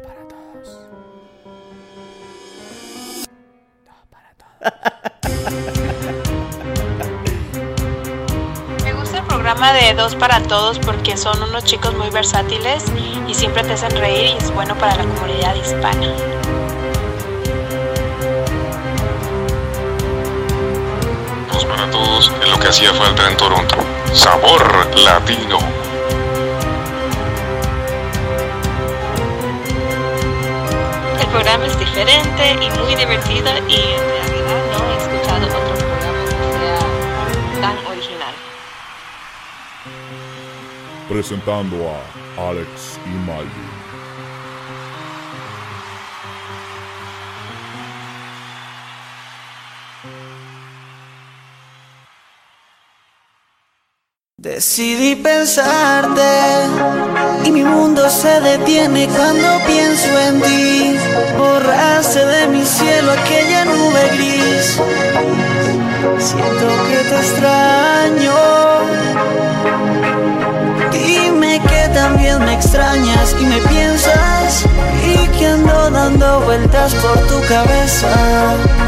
para todos. Todo para todos. Me gusta el programa de Dos para Todos porque son unos chicos muy versátiles y siempre te hacen reír y es bueno para la comunidad hispana. Dos para todos es lo que hacía falta en Toronto. Sabor latino. Diferente y muy divertido y en realidad no he escuchado otro programa que sea tan original. presentando a Alex y Malvin. Decidí pensarte y mi mundo se detiene cuando pienso en ti. Borraste de mi cielo aquella nube gris. Siento que te extraño. Dime que también me extrañas y me piensas y que ando dando vueltas por tu cabeza.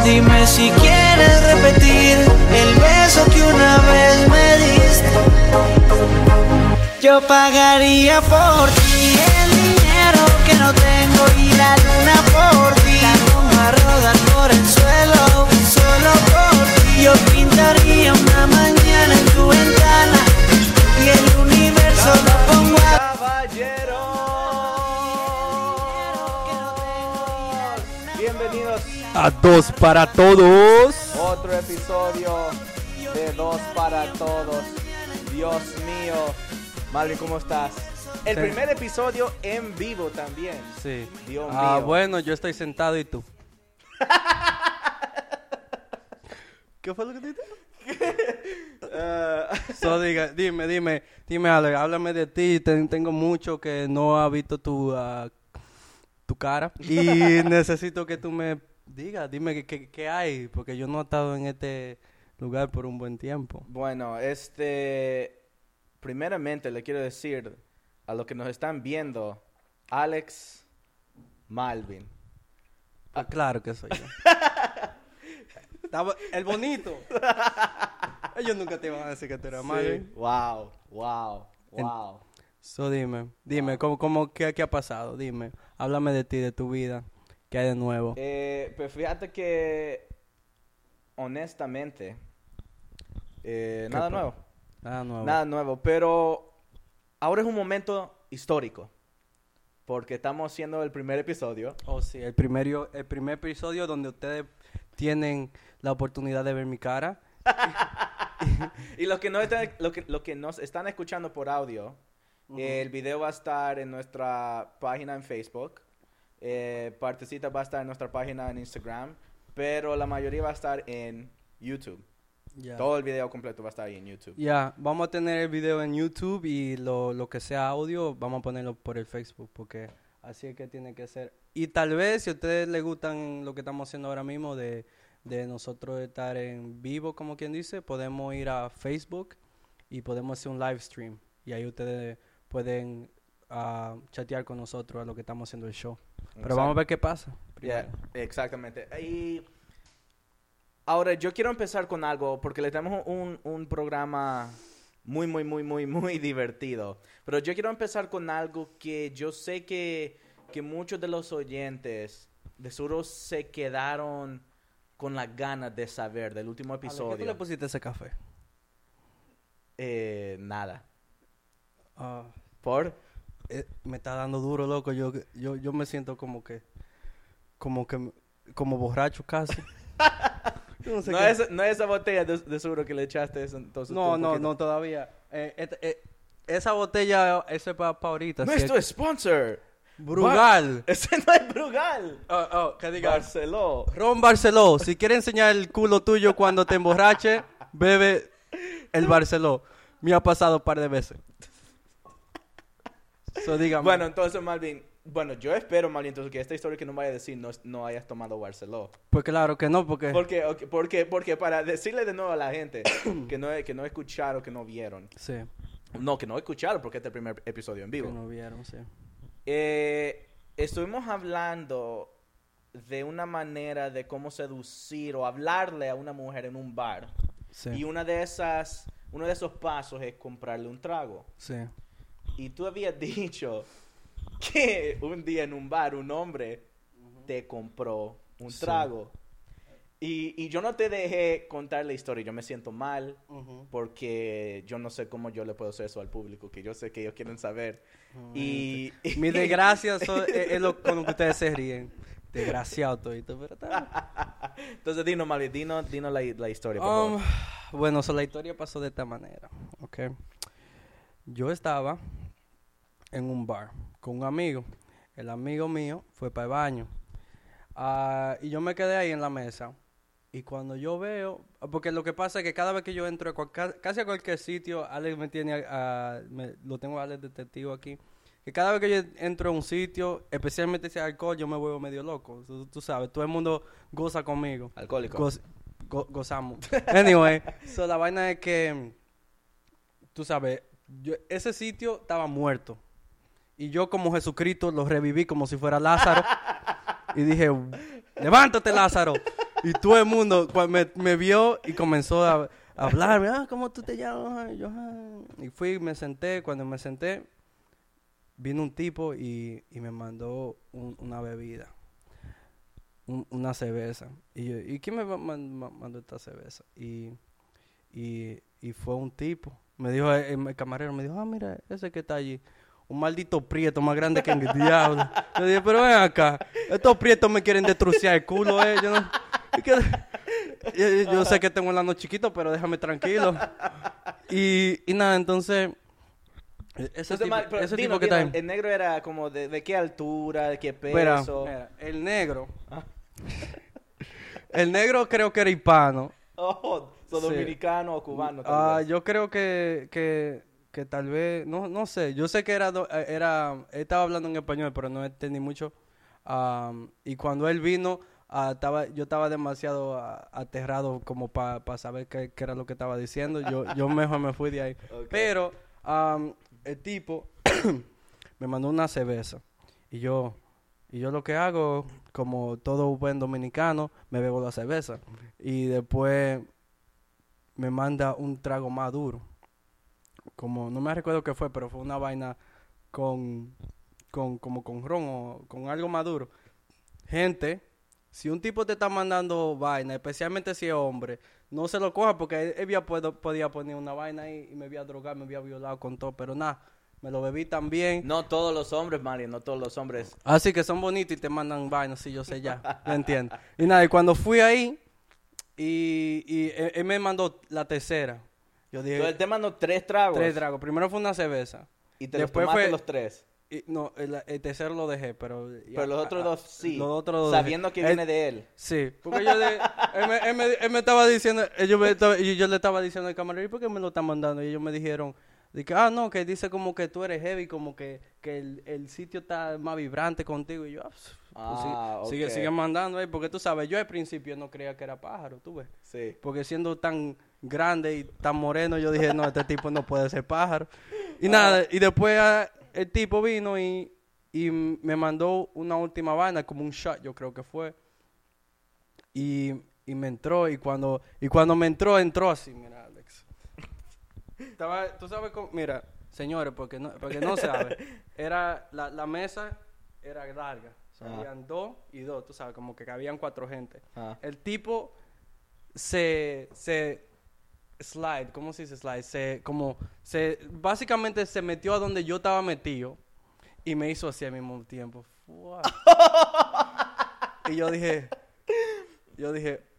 Dime si quieres repetir el beso que una vez me diste. Yo pagaría por ti dos para todos. otro episodio de Dos para Todos. Dios mío, Malvin, ¿cómo estás? El Sí. primer episodio en vivo también. Sí. Dios ah, mío. bueno, yo estoy sentado y tú. ¿Qué fue lo que dijiste? So, diga, dime, dime, dime, Ale, háblame de ti. Ten- tengo mucho que no ha visto tu, ah, tu cara. Y necesito que tú me digas, dime qué- hay, porque yo no he estado en este lugar por un buen tiempo. bueno, este, primeramente le quiero decir a los que nos están viendo, Alex Malvin. Ah, claro que soy yo. El bonito. Ellos nunca te iban a decir que tú eras malo. Sí. Wow, wow, En- wow. So, dime, dime, ¿cómo, cómo, qué, qué ha pasado? Dime, háblame de ti, de tu vida, qué hay de nuevo. Eh, pues fíjate que, honestamente, eh, nada nuevo. Nada nuevo. Nada nuevo, pero ahora es un momento histórico. Porque estamos haciendo el primer episodio. Oh, sí, el, primerio, el primer episodio donde ustedes tienen la oportunidad de ver mi cara. Y los que, no están, lo que, lo que nos están escuchando por audio, el video va a estar en nuestra página en Facebook. Eh, partecita va a estar en nuestra página en Instagram. Pero la mayoría va a estar en YouTube. Todo el video completo va a estar ahí en YouTube. Ya, vamos a tener el video en YouTube y lo, lo que sea audio, vamos a ponerlo por el Facebook, porque así es que tiene que ser. Y tal vez, si a ustedes les gustan lo que estamos haciendo ahora mismo, de, de nosotros estar en vivo, como quien dice, podemos ir a Facebook y podemos hacer un live stream. Y ahí ustedes pueden ah, chatear con nosotros a lo que estamos haciendo el show. Pero vamos a ver qué pasa. Yeah, exactamente. Y ahora yo quiero empezar con algo porque le tenemos un, un programa muy, muy, muy, muy, muy divertido. Pero yo quiero empezar con algo que yo sé que, que muchos de los oyentes de seguro se quedaron con las ganas de saber del último Ale, ¿Qué tú episodio. le pusiste a ese café? Eh, nada. Ah, ¿Por? Eh, me está dando duro, loco. Yo, yo, yo me siento como que, como que, como borracho casi. No sé No es, no es esa botella de, de seguro que le echaste eso, entonces. no, no, no, todavía. Eh, et- eh, esa botella, es para ahorita. si Nuestro es- sponsor. Brugal. Ese no es Brugal. Oh, oh, que diga. Barceló. Ron Barceló, si quieres enseñar el culo tuyo cuando te emborrache, bebe el Barceló. Me ha pasado un par de veces. So, dígame. Bueno, entonces, Malvin. Bueno, yo espero, Malvin, entonces que esta historia que no vaya a decir no, no hayas tomado Barceló. Pues claro que no, porque... Porque, ok, porque, porque para decirle de nuevo a la gente que no, que no escucharon, que no vieron. Sí, No, que no escucharon porque este es el primer episodio en que vivo. no vieron, sí. Eh, estuvimos hablando de una manera de cómo seducir o hablarle a una mujer en un bar. Sí, Y una de esas, uno de esos pasos es comprarle un trago. sí. Y tú habías dicho que un día en un bar un hombre te compró un Sí. trago. Y, y yo no te dejé contar la historia. Yo me siento mal Ujú. porque yo no sé cómo yo le puedo hacer eso al público, que yo sé que ellos quieren saber. Y, Mi desgracia es, es lo con lo que ustedes se ríen. Desgraciado todito, pero está bien. Entonces, dinos, Mali, dinos, dinos la, la historia, por Um, favor. bueno, so, la historia pasó de esta manera, ¿ok? Yo estaba en un bar con un amigo. El amigo mío fue para el baño. Ah, y yo me quedé ahí en la mesa. Y cuando yo veo, porque lo que pasa es que cada vez que yo entro a casi a cualquier sitio, Alex me tiene, a- a- me- lo tengo a Alex detectivo aquí, que cada vez que yo entro a un sitio, especialmente si hay alcohol, yo me vuelvo medio loco. Tú, tú sabes, todo el mundo goza conmigo. Alcohólico. Goz- go- gozamos. Anyway, so la vaina es que, tú sabes, yo- ese sitio estaba muerto. Y yo como Jesucristo lo reviví como si fuera Lázaro. y dije, levántate Lázaro. Y todo el mundo me, me vio y comenzó a, a hablarme, ah, ¿cómo tú te llamas? Y yo, "Ah". Y fui, me senté, cuando me senté, vino un tipo y, y me mandó un- una bebida un- una cerveza. Y yo, ¿y quién me mandó esta cerveza? Y, y, y fue un tipo. Me dijo, eh, el, camarero me dijo, ah, mira, ese que está allí. Un maldito prieto más grande que el diablo. Yo dije, pero ven acá. Estos prietos me quieren destruciar el culo, eh. Yo, no- yo, sé que tengo el ano chiquito, pero déjame tranquilo. Y, y nada, entonces... e- Ese Entonces, tipo, Mali, pero ese dinos, tipo que está dinos, ahí. el negro era como de, de qué altura, de qué peso. mira, el negro. Ah. El negro creo que era hispano. Oh, so Sí. dominicano o cubano. tal Ah, yo creo que, que, que tal vez, no, no sé, yo sé que era, eh, era, estaba hablando en español, pero no entendí mucho. Am, y cuando él vino, ah, estaba, yo estaba demasiado ah, aterrado como para saber qué, qué era lo que estaba diciendo. Yo, yo mejor me fui de ahí. Pero el tipo me mandó una cerveza y yo, y yo lo que hago, como todo buen dominicano, me bebo la cerveza. Y después me manda un trago más duro. Como, no me recuerdo qué fue, pero fue una vaina con, con como con ron o con algo más duro. Gente, si un tipo te está mandando vaina, especialmente si es hombre, no se lo coja porque él, él ya puedo- podía poner una vaina ahí y me había drogado, me había violado con todo, pero nada, me lo bebí también. No todos los hombres, Mali, no todos los hombres. Así que son bonitos y te mandan vainas, sí, yo sé ya, yo entiendo. Y nada, y cuando fui ahí, y, y él, él me mandó la tercera. Yo dije, Entonces, él te mandó tres tragos. tres tragos. Primero fue una cerveza. Y te Después los fue- los tres. Y, no, el, el tercero lo dejé, pero... ya- Pero los otros dos sí. Los otros dos dejé. Sabiendo que Él- viene de él. Sí, porque yo él, me, él, me, él me estaba diciendo, yo, me estaba- y yo le estaba diciendo al camarero, ¿y por qué me lo están mandando? Y ellos me dijeron, de que, ah, no, que dice como que tú eres heavy, como que, que el, el sitio está más vibrante contigo. Y yo, ah, pues, Ah, sigue, ok. sigue mandando ahí, porque tú sabes, yo al principio no creía que era pájaro, tú ves. Sí. Porque siendo tan grande y tan moreno, yo dije, no, este tipo no puede ser pájaro. Y nada, y después ah, el tipo vino y, y me mandó una última vaina, como un shot, yo creo que fue. Y, y me entró, y cuando, y cuando me entró, entró así, mira. Estaba, tú sabes cómo, mira, señores, porque no, porque no sabe, era, la, la mesa era larga. O sea, habían dos y dos, tú sabes, como que cabían cuatro gente. El tipo se, se slide, ¿cómo se dice slide? Se, como, se, básicamente se metió a donde yo estaba metido y me hizo así al mismo tiempo. Y yo dije, yo dije, "Eh, eh, eh, eh,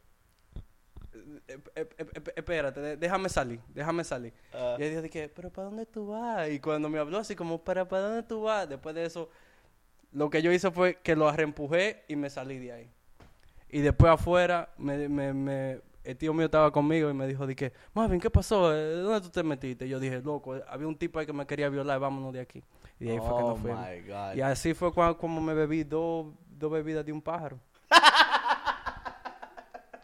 espérate, de- déjame salir, déjame salir. Ah. Y yo dije, pero ¿para dónde tú vas? Y cuando me habló así como, ¿para, para dónde tú vas? Después de eso, lo que yo hice fue que lo reempujé y me salí de ahí. Y después afuera, me, me, me- el tío mío estaba conmigo y me dijo, de que, Marvin, ¿qué pasó? Eh, ¿Dónde tú te metiste? Y yo dije, loco, eh, había un tipo ahí que me quería violar, vámonos de aquí. Y de ahí fue que oh my God. Y así fue cua- como me bebí dos dos bebidas de un pájaro.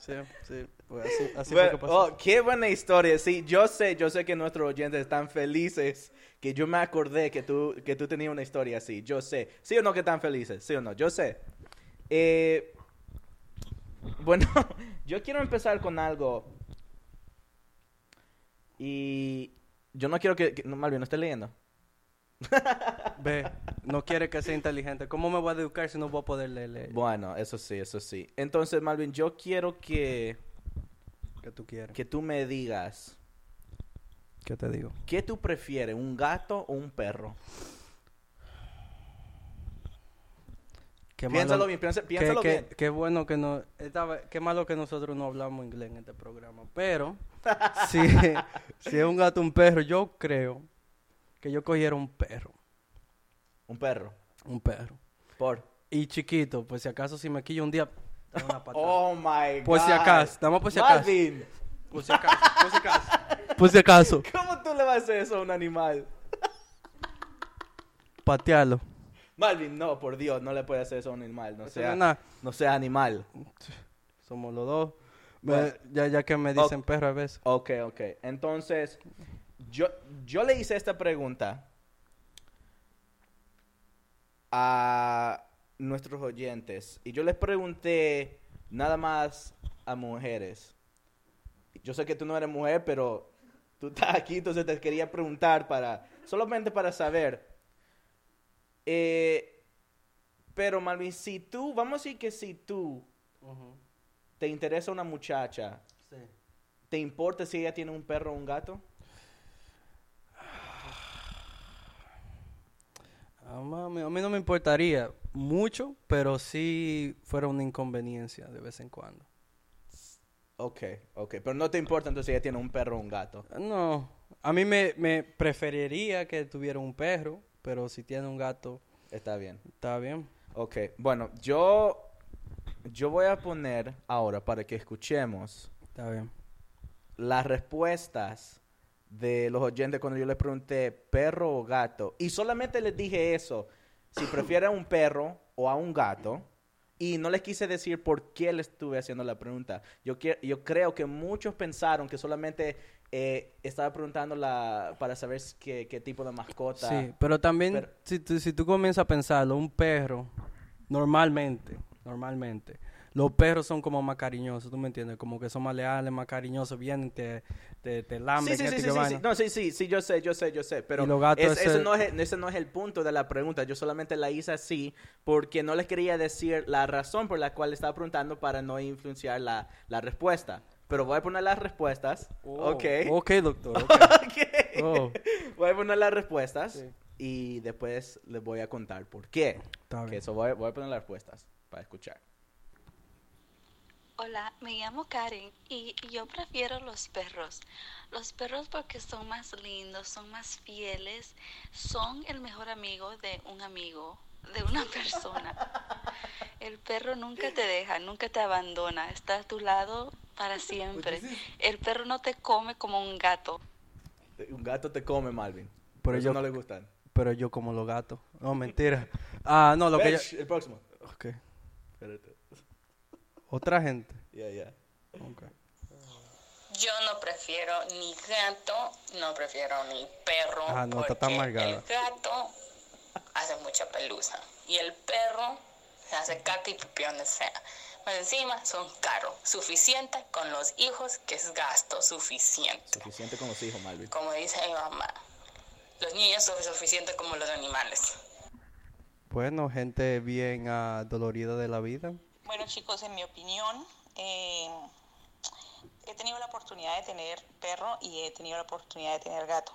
Sí, sí. Pues así, así Bueno, fue que pasó. oh, qué buena historia. Sí, yo sé, yo sé que nuestros oyentes están felices. Que yo me acordé que tú, que tú tenías una historia así. Yo sé. ¿Sí o no que están felices? ¿Sí o no? Yo sé. Eh, bueno, yo quiero empezar con algo. Y yo no quiero que... que no, Malvin, no estés leyendo. Ve, no quiere que sea inteligente. ¿Cómo me voy a educar si no voy a poder leer Bueno, eso sí, eso sí. Entonces, Malvin, yo quiero que, que tú quieres? que tú me digas... ¿Qué te digo? ¿Qué tú prefieres, un gato o un perro? Qué Piénsalo malo- bien, piénsalo qué- bien. Qué bueno que no... esta qué malo que nosotros no hablamos inglés en este programa. Pero, si, si es un gato o un perro, yo creo que yo cogiera un perro. Un perro. Un perro. Por. Y chiquito, pues si acaso si me quillo un día, dame una patada. Oh my god. Por si acaso, damos por si acaso. Malvin, Por si acaso, por si acaso. Por si acaso, ¿cómo tú le vas a hacer eso a un animal? patearlo. Malvin, no, por Dios, no le puedes hacer eso a un animal. No sea, no sea animal. Somos los dos. Bueno. ya, ya que me dicen perro a veces. Ok, ok. Entonces, yo, yo le hice esta pregunta a nuestros oyentes. Y yo les pregunté nada más a mujeres. Yo sé que tú no eres mujer, pero tú estás aquí, entonces te quería preguntar para, solamente para saber. Eh, pero Malvin, si tú, vamos a decir que si tú te interesa una muchacha, ¿te importa si ella tiene un perro o un gato? Ah, mami, a mí no me importaría mucho, pero sí fuera una inconveniencia de vez en cuando. Ok, ok. Pero no te importa entonces si ella tiene un perro o un gato. No, a mí me, me preferiría que tuviera un perro, pero si tiene un gato, Está bien. está bien. Ok, bueno, yo, yo voy a poner ahora para que escuchemos Está bien. las respuestas de los oyentes cuando yo les pregunté perro o gato. Y solamente les dije eso, si prefieren un perro o a un gato. Y no les quise decir por qué les estuve haciendo la pregunta. Yo, yo creo que muchos pensaron que solamente eh, estaba preguntando la, para saber qué, qué tipo de mascota. Sí, pero también pero- si, tú, si tú comienzas a pensarlo, un perro, normalmente, normalmente, los perros son como más cariñosos, ¿tú me entiendes? Como que son más leales, más cariñosos, vienen, te, te, te lamben, Sí, sí, sí, sí, sí. No, sí, sí, sí, yo sé, yo sé, yo sé. Pero los gatos es- ese- eso no es, ese no es el punto de la pregunta. Yo solamente la hice así porque no les quería decir la razón por la cual estaba preguntando para no influenciar la, la respuesta. Pero voy a poner las respuestas. Oh, ok. Ok, doctor. ok. Ok. Oh. Voy a poner las respuestas Sí. y después les voy a contar por qué. Está bien. so voy, voy a poner las respuestas para escuchar. Hola, me llamo Karen y yo prefiero los perros. Los perros porque son más lindos, son más fieles, son el mejor amigo de un amigo, de una persona. El perro nunca te deja, nunca te abandona, está a tu lado para siempre. El perro no te come como un gato. Un gato te come, Malvin. Pero Por eso yo- no le gustan. Pero yo como los gatos. No, mentira. Ah, no, lo que yo... El próximo. Ok. Espérate. Otra gente. Ya, ya. Ok. Yo no prefiero ni gato, no prefiero ni perro. Ah, no, está tan porque amargada. El gato hace mucha pelusa y el perro se hace caca y pipí donde sea. Más encima son caros, suficiente con los hijos que es gasto suficiente. Suficiente con los hijos, Malvin. Como dice mi mamá, los niños son suficientes como los animales. Bueno, gente bien ah, dolorida de la vida. Bueno chicos, en mi opinión, eh, he tenido la oportunidad de tener perro y he tenido la oportunidad de tener gato.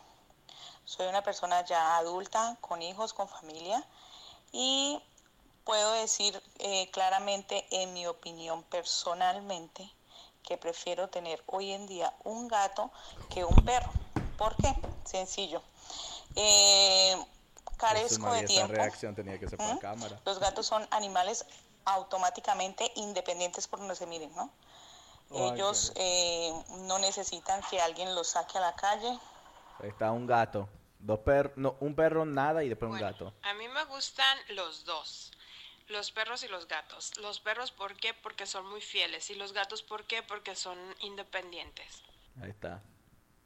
Soy una persona ya adulta, con hijos, con familia y puedo decir eh, claramente, en mi opinión personalmente, que prefiero tener hoy en día un gato que un perro. ¿Por qué? Sencillo. Eh, carezco María, de esa tiempo. reacción tenía que ser por ¿Mm? cámara. Los gatos son animales automáticamente independientes por donde se miren, ¿no? Ay, Ellos eh, no necesitan que alguien los saque a la calle. Ahí está un gato. Dos perros, no, un perro nada y después un Bueno, gato. A mí me gustan los dos. Los perros y los gatos. Los perros, ¿por qué? Porque son muy fieles. Y los gatos, ¿por qué? Porque son independientes. Ahí está.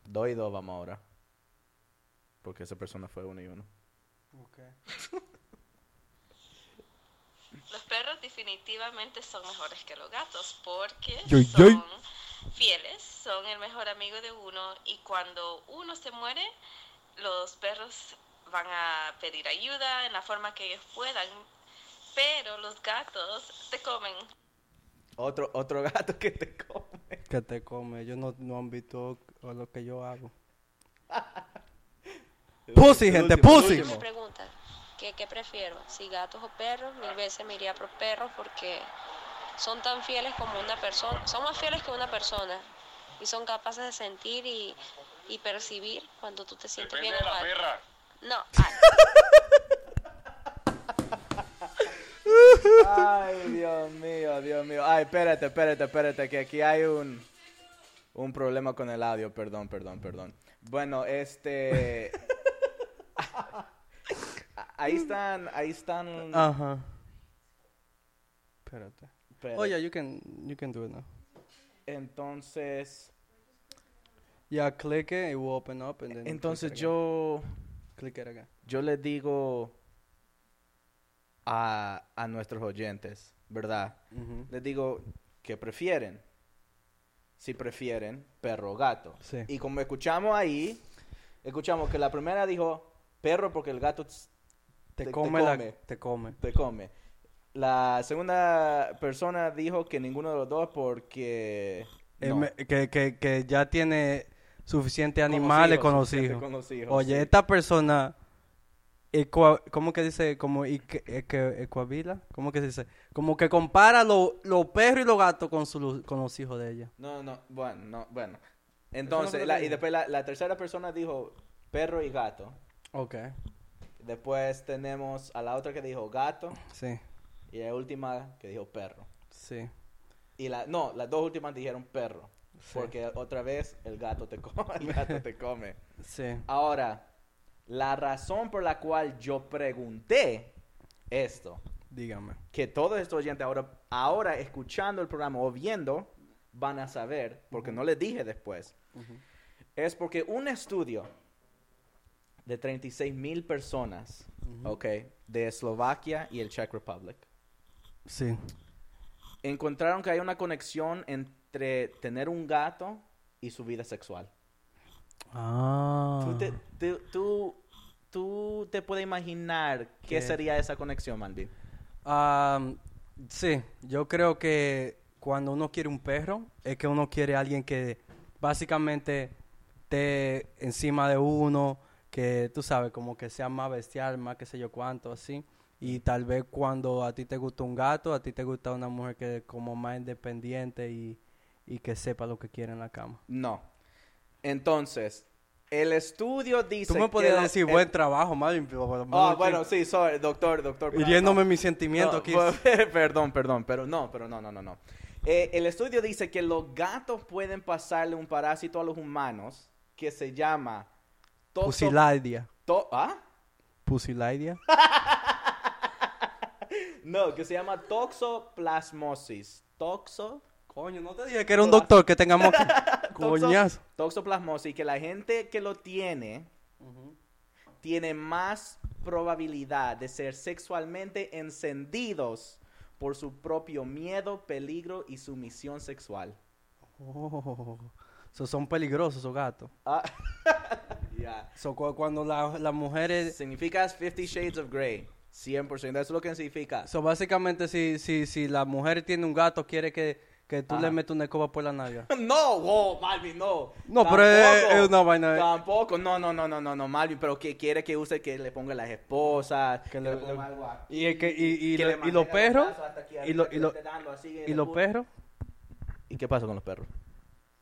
Dos y dos vamos ahora. Porque esa persona fue uno y uno. Los perros definitivamente son mejores que los gatos porque son fieles, son el mejor amigo de uno y cuando uno se muere, los perros van a pedir ayuda en la forma que ellos puedan, pero los gatos te comen. Otro, otro gato que te come. Que te come. Ellos no, no han visto lo que yo hago. Pussy, gente, pussy. ¿Qué, ¿qué prefiero? Si gatos o perros, mil veces me iría por perros porque son tan fieles como una persona, son más fieles que una persona y son capaces de sentir y, y percibir cuando tú te sientes bien o mal. No, ah, Ay, Dios mío, Dios mío. Ay, espérate, espérate, espérate, que aquí hay un, un problema con el audio. Perdón, perdón, perdón. Bueno, este... ahí están, ahí están... Ajá. Espérate. Espérate. Oh, yeah, you can, you can do it now. Entonces, Yeah, click it, it will open up and then click entonces again. yo, Click it again. yo les digo a, a nuestros oyentes, ¿verdad? Ujú. Les digo que prefieren. Si prefieren, perro o gato. Sí. Y como escuchamos ahí, escuchamos que la primera dijo perro porque el gato Te, te come, la, te come. te come. La segunda persona dijo que ninguno de los dos porque... Eh, no. me- que, que, que ya tiene suficientes animales con los suficiente hijos. con los hijos, Oye, sí. esta persona, ecua- ¿cómo que dice? Como ecuavila, ¿cómo que se dice? Como que compara los perros y los gatos con, su, con los hijos de ella. No, no, bueno, no, bueno. Entonces, la- y después la, la tercera persona dijo perro y gato. Ok, Después tenemos a la otra que dijo gato sí, y la última que dijo perro. sí. Y la, no, las dos últimas dijeron perro. Sí. Porque otra vez el gato te come. El gato te come. Sí. Ahora, la razón por la cual yo pregunté esto, Dígame. que todos estos oyentes ahora, ahora escuchando el programa o viendo, van a saber, porque no les dije después, es porque un estudio de 36 mil personas, ok, de Eslovaquia y el Czech Republic, Sí. encontraron que hay una conexión entre tener un gato y su vida sexual. Ah. ¿Tú, te, tú, tú- tú te puedes imaginar qué ¿Qué? sería esa conexión, Malvin? Am, sí, yo creo que cuando uno quiere un perro, es que uno quiere a alguien que básicamente esté encima de uno, que tú sabes, como que sea más bestial, más que sé yo cuánto, así. Y tal vez cuando a ti te gusta un gato, a ti te gusta una mujer que es como más independiente y, y que sepa lo que quiere en la cama. No. Entonces, el estudio dice Tú me podías decir el- buen trabajo, Marvin. Ah, bueno, que- sí, sorry, doctor, doctor. Hiriéndome no. mis sentimientos No, aquí. perdón, perdón, pero no, pero no, no, no, no. Eh, el estudio dice que los gatos pueden pasarle un parásito a los humanos que se llama to- ¿Ah? Pusiladia. No, que se llama toxoplasmosis. Toxo Coño, no te dije que era un doctor que tengamos Coñazo. Toxoplasmosis, que la gente que lo tiene tiene más probabilidad de ser sexualmente encendidos por su propio miedo, peligro y sumisión sexual. Oh, so son peligrosos esos gatos. Ah, ya. So, cu- cuando la- las mujeres... Significa 50 Shades of Grey. 100%. Eso es lo que significa. So, básicamente, si, si, si la mujer tiene un gato, quiere que, que tú le Ajá. metas una escoba por la nalga. No, wow, Malvin, no. No, pero es- Tampoco. una vaina- Tampoco, no, no, no, no, no, no, Malvin, pero que quiere que use que le ponga las esposas, que, le, le- ponga le- algo aquí, Y, que, y, y, que le y los perros... aquí Y, lo- que y, le lo- así y los perros... ¿Y qué pasa con los perros?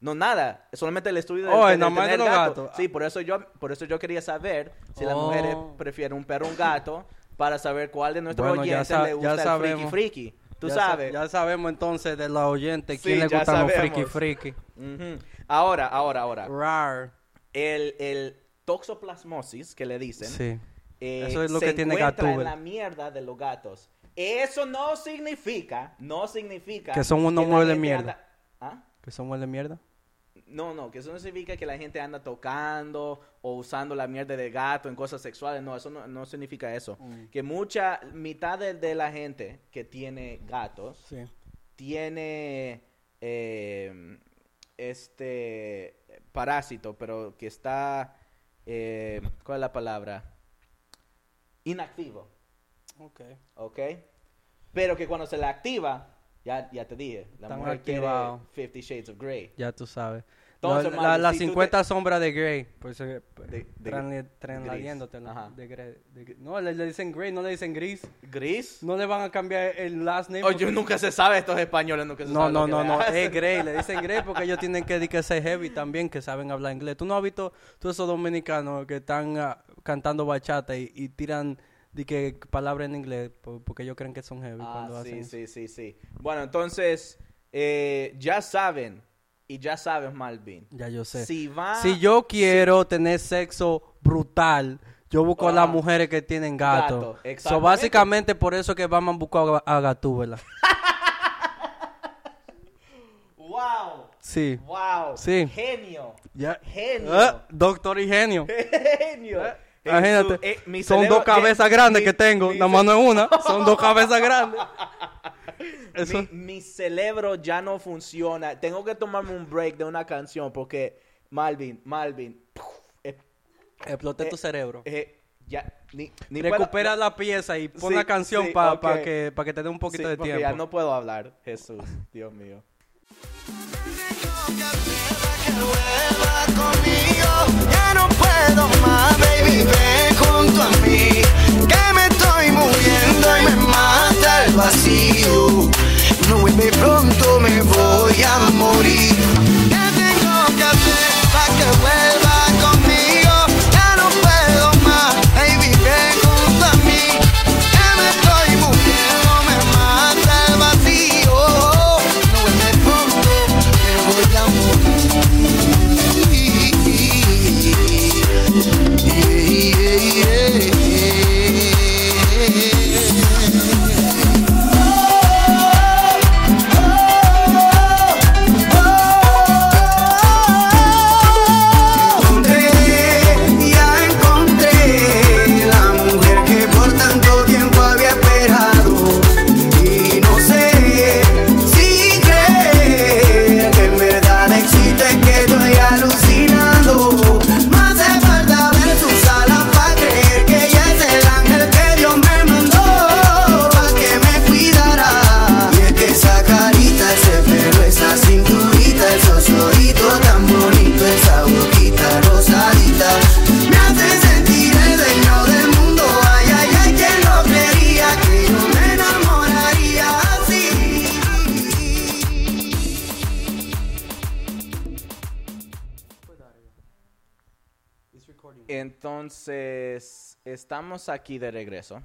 No, nada. Es solamente el estudio de, Oh, de- tener los gato. gatos. Sí, por eso yo, por eso yo quería saber si las Oh. mujeres prefieren un perro o un gato para saber cuál de nuestros Bueno, oyentes le gusta el friki friki. Tú ya sa- sabes. ya sabemos entonces de los oyentes Sí, quién le ya gustan los friki friki. Ahora, ahora, ahora. Rar. El, el toxoplasmosis que le dicen. Sí. eh, Eso es lo se que tiene encuentra en la mierda de los gatos. Eso no significa, no significa... Que son unos muebles de mierda. anda- ¿Ah? ¿Que son muebles de mierda? No, no, que eso no significa que la gente anda tocando o usando la mierda de gato en cosas sexuales. No, eso no, no significa eso. Mm. Que mucha, mitad de, de la gente que tiene gatos Sí. tiene eh, este parásito, pero que está, eh, ¿cuál es la palabra? Inactivo, Ok. ¿ok? Pero que cuando se le activa, ya, ya te dije, la Están mujer quiere activados. Fifty Shades of Grey. Ya tú sabes. Entonces, No, Marvin, la- las si tú te- 50 sombras de Grey. Pues, eh, De- de-. ¿no? De de no, le, le dicen Grey, no le dicen Gris. ¿Gris? No le van a cambiar el last name. Oh, porque- yo nunca se sabe estos españoles, nunca se No, sabe no, no, no, hacen. es Grey, le dicen Grey porque ellos tienen que, di que ser heavy también, que saben hablar inglés. ¿Tú no has visto todos esos dominicanos que están ah, cantando bachata y, y tiran que palabras en inglés po- porque ellos creen que son heavy cuando Ah, hacen sí, sí, sí, sí. Bueno, entonces, eh, ya saben, y ya sabes, Malvin. Ya yo sé. Si va... Si yo quiero tener sexo brutal, yo busco a las Ah. mujeres que tienen gato. Gato, So, básicamente por eso que vamos a buscar a, a Gatúbela. ¡Wow! Sí. ¡Wow! Sí. ¡Genio! ¡Genio! Ah, doctor y genio. ¡Genio! Imagínate, eh, mi son cerebro- dos cabezas mi- grandes mi- que tengo, nada más no es una, son dos cabezas grandes. Eso- Mi, mi cerebro ya no funciona. Tengo que tomarme un break de una canción porque Malvin, Malvin, eh, Exploté tu eh, cerebro. eh, ya, ni, ni puedo- Recupera la pieza y pon Sí, la canción sí, para que, pa que te dé un poquito Sí, de porque tiempo. ya no puedo hablar, Jesús, Dios mío. conmigo, ya no puedo más, que me estoy muriendo y me mata el vacío. No vuelve pronto, me voy a morir. ¿Qué tengo que hacer para que vuelva estamos aquí de regreso.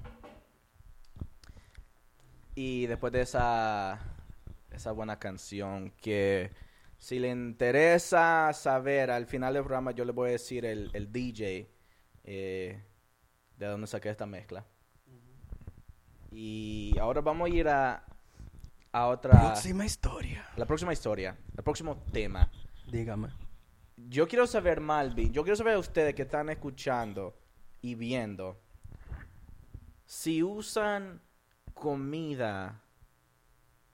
Y después de esa, esa buena canción, que si le interesa saber, al final del programa yo le voy a decir el, el DJ eh, de dónde saqué esta mezcla. Y ahora vamos a ir a, a otra... Próxima historia. La próxima historia, el próximo tema. Dígame. Yo quiero saber, Malvin, yo quiero saber a ustedes que están escuchando y viendo, si usan comida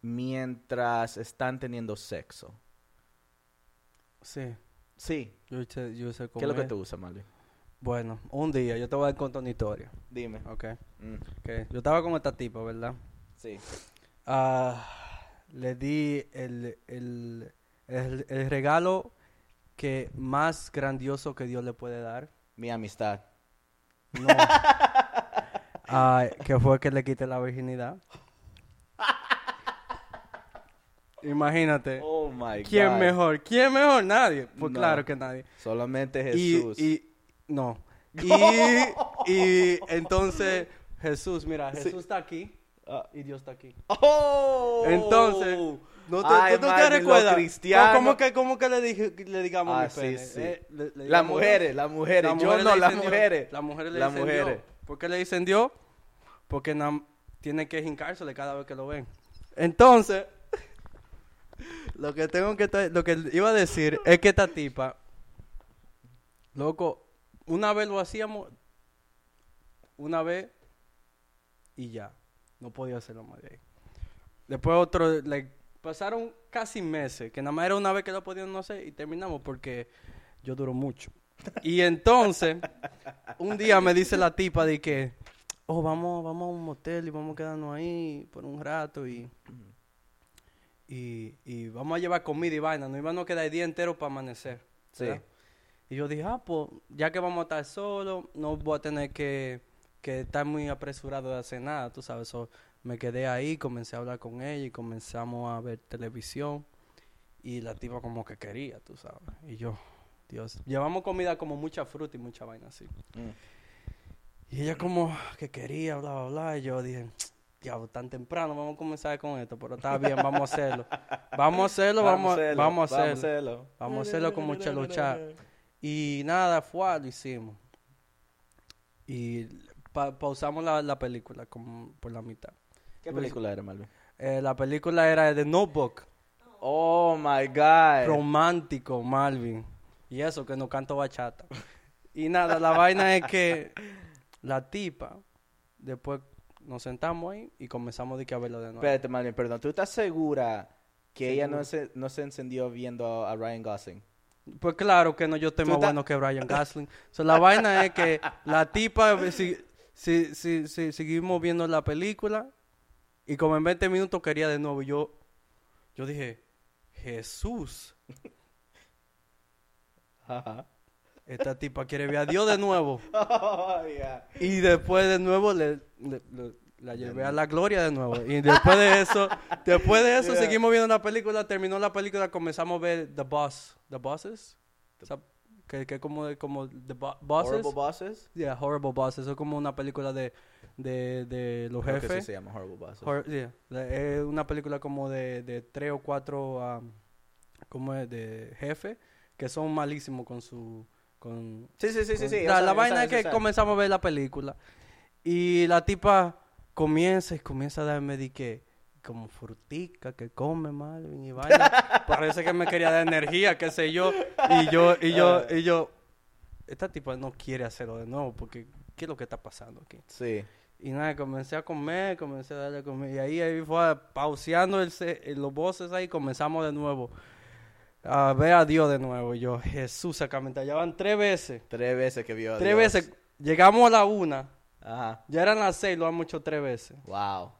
mientras están teniendo sexo. Sí. Sí. Yo sé, yo sé ¿Qué es lo que comer. tú usas, Malvin? Bueno, un día yo te voy a contar una historia. Dime. Ok. Mm, Ok, Yo estaba con esta tipa, ¿verdad? sí. Ah, le di el, el, el, el regalo que más grandioso que Dios le puede dar. Mi amistad. No. Ah, que fue que le quité la virginidad. Imagínate. Oh my ¿Quién God. mejor? ¿Quién mejor? Nadie. Pues No. claro que nadie. Solamente Jesús. y no. Y, y entonces Jesús, mira, Sí. Jesús está aquí Ah. y Dios está aquí. ¡Oh! Entonces, ¿no te, Ay, tú te recuerdas? ¿Cómo que, cómo que le, dije, le digamos Ah, mi sí, pene? sí. Eh, le- le Las mujeres, las mujeres. Yo no, las mujeres. Las mujeres le dicen mujeres. Dios. ¿Por qué le dicen Dios? Porque tienen que hincársele cada vez que lo ven. Entonces, lo que tengo que lo que iba a decir es que esta tipa, loco, una vez lo hacíamos, una vez y ya, no podía hacerlo más de ahí. Después otro, like, pasaron casi meses, que nada más era una vez que lo podíamos hacer y terminamos porque yo duro mucho. Y entonces, un día me dice la tipa de que, oh, vamos, vamos a un motel y vamos a quedarnos ahí por un rato y, y, y vamos a llevar comida y vaina. Nos íbamos a quedar el día entero para amanecer. Sí. ¿verdad? Y yo dije, ah, pues, ya que vamos a estar solos, no voy a tener que, que estar muy apresurado de hacer nada, tú sabes. So, me quedé ahí, comencé a hablar con ella y comenzamos a ver televisión. Y la tipa como que quería, tú sabes. Y yo, Dios, llevamos comida como mucha fruta y mucha vaina así. Mm. Y ella como que quería, bla, bla, bla. Y yo dije, diablo, tan temprano, vamos a comenzar con esto. Pero está bien, vamos a hacerlo. Vamos a hacerlo, vamos, a- vamos a hacerlo. Vamos a hacerlo con mucha lucha. Y nada, fue, lo hicimos. Y pa- pausamos la, la película como por la mitad. ¿Qué Luis- película era, Malvin? Eh, la película era The Notebook. Oh my God. Romántico, Malvin. Y eso, que no canto bachata. Y nada, la vaina es que la tipa, después nos sentamos ahí y comenzamos de que a verlo de nuevo. Espérate, Malvin, perdón. ¿Tú estás segura que ella no se, no se encendió viendo a Ryan Gosling? Pues claro que no, yo estoy más bueno que Brian Gosling. So, la vaina es que la tipa, si, si, si, si seguimos viendo la película y como en 20 minutos quería de nuevo. Yo, yo dije, Jesús, esta tipa quiere ver a Dios de nuevo. Oh, yeah. Y después de nuevo le, le- le- la llevé a la gloria de nuevo. Y después de eso, después de eso Yeah. seguimos viendo la película, terminó la película, comenzamos a ver The Boss. The Bosses. Que, que como, como The Bo- Bosses. Horrible Bosses. Yeah, Horrible Bosses. Eso es como una película de, de, de los Creo que jefes. sí se llama Horrible Bosses. Hor- yeah. Es una película como de, de tres o cuatro um, como es de jefe que son malísimos con su con Sí, sí, sí, sí, con- sí, la, la vaina es que comenzamos a ver la película y la tipa comienza y comienza a darme de que como frutica que come Malvin y vaina parece que me quería dar energía qué sé yo y yo y yo y yo esta tipa no quiere hacerlo de nuevo porque qué es lo que está pasando aquí Sí. y nada, comencé a comer, comencé a darle a comer. Y ahí, ahí fue pauseando el, eh, los voces ahí, comenzamos de nuevo. A ver a Dios de nuevo. Y yo, Jesús, sacamente. Ya van tres veces. Tres veces que vio a Tres Dios. veces. Llegamos a la una. Ajá. Ya eran las seis, lo han hecho tres veces. Wow.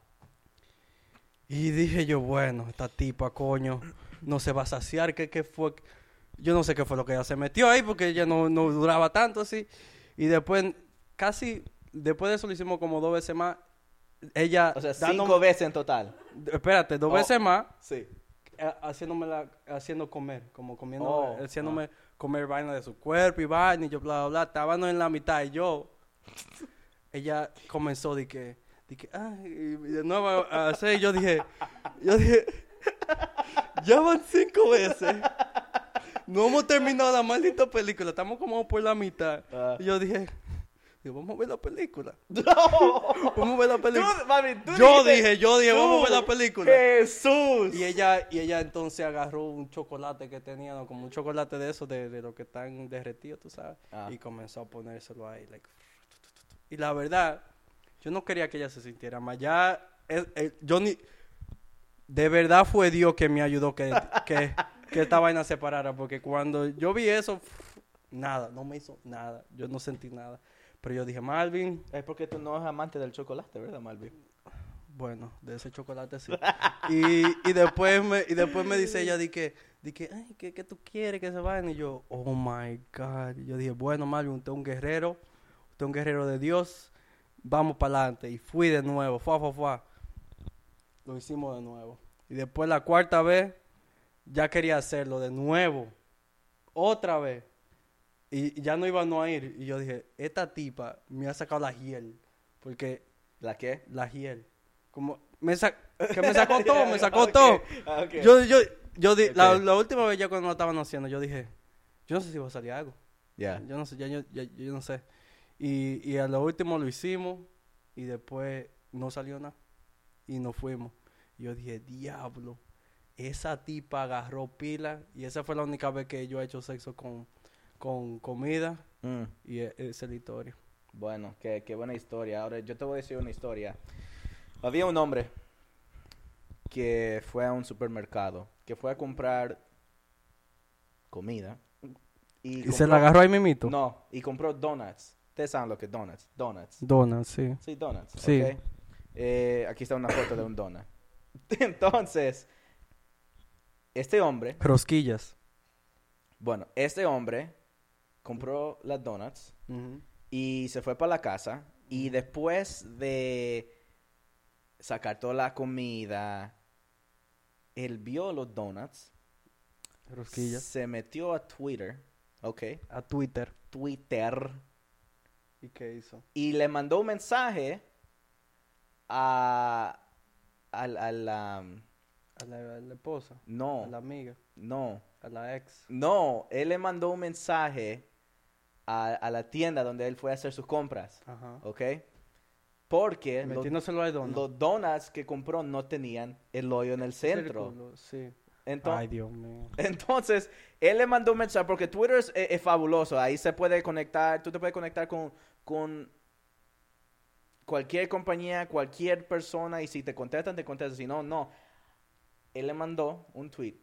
Y dije yo, bueno, esta tipa, coño, no se va a saciar. ¿Qué, qué fue? Yo no sé qué fue lo que ella se metió ahí porque ella no, no duraba tanto así. Y después, casi, después de eso lo hicimos como dos veces más. Ella, O sea, dándome- cinco veces en total. Espérate, dos Oh. veces más. Sí. eh, haciéndome la, haciendo comer, como comiendo, Oh, haciéndome comer vaina de su cuerpo y vaina y yo bla bla bla, estábamos en la mitad y yo, ella comenzó de que, ay, y de nuevo a hacer y yo dije, yo dije, ya van cinco veces, no hemos terminado la maldita película, estamos como por la mitad, Ah. y yo dije, vamos a ver la película, vamos a ver la película. Tú, mami, tú Yo dijiste, dije, yo dije, vamos a ver la película. Jesús. Y ella, y ella entonces agarró un chocolate que tenía, ¿no? como un chocolate de esos, de, de los que están derretidos, tú sabes. Ah. Y comenzó a ponérselo ahí. like, y la verdad, yo no quería que ella se sintiera mal. Ya, eh, yo ni... De verdad fue Dios que me ayudó que, que, que esta vaina se parara. Porque cuando yo vi eso, nada, no me hizo nada. Yo no sentí nada. Pero yo dije, Malvin, Es porque tú no eres amante del chocolate, ¿verdad, Malvin? Bueno, de ese chocolate sí. y, y después me y después me dice ella di que di que ay, ¿qué, qué tú quieres que se vayan? Y yo, "Oh my god." Y yo dije, "Bueno, Marvin, usted es un guerrero. Usted es un guerrero de Dios. Vamos para adelante." Y fui de nuevo, fue fue fue. Lo hicimos de nuevo. Y después la cuarta vez ya quería hacerlo de nuevo. Otra vez. Y ya no iba a no a ir. Y yo dije, esta tipa me ha sacado la hiel. Porque ¿La qué? la hiel. Como, me que me sacó todo, me sacó todo. Yo, yo, yo, di- la, última vez ya cuando lo estaban haciendo, yo dije, yo no sé si va a salir algo. Ya. Yo no sé, ya, yo, ya- yo no sé. Y, y a lo último lo hicimos y después no salió nada. y nos fuimos. Yo dije, diablo, esa tipa agarró pila y esa fue la única vez que yo he hecho sexo con, con comida Mm. y e- esa es la historia. Bueno, qué, qué buena historia. Ahora yo te voy a decir una historia. Había un hombre que fue a un supermercado, que fue a comprar comida. ¿Y se la agarró ahí mimito? No, y compró donuts. Ustedes saben lo que es donuts. Donuts. Donuts, sí. Sí, donuts. Sí. ok. Eh, aquí está una foto de un donut. Entonces, este hombre, Rosquillas. bueno, este hombre compró las donuts y se fue para la casa y después de sacar toda la comida, él vio los donuts, Rosquillas. se metió a Twitter, ok, A Twitter. Twitter, ¿Y qué hizo? y le mandó un mensaje a, al, a la, A la, a la esposa. no, A la amiga. no, A la ex. no, él le mandó un mensaje a, a la tienda donde él fue a hacer sus compras, Ajá. ok, porque los- al los donuts que compró no tenían el hoyo en el centro. Círculo, Sí. Entonces, Ay, Dios mío. entonces, él le mandó un mensaje, porque Twitter es, es- es fabuloso, ahí se puede conectar, tú te puedes conectar con, con cualquier compañía, cualquier persona, y si te contestan, te contestan, si no, no. Él le mandó un tweet,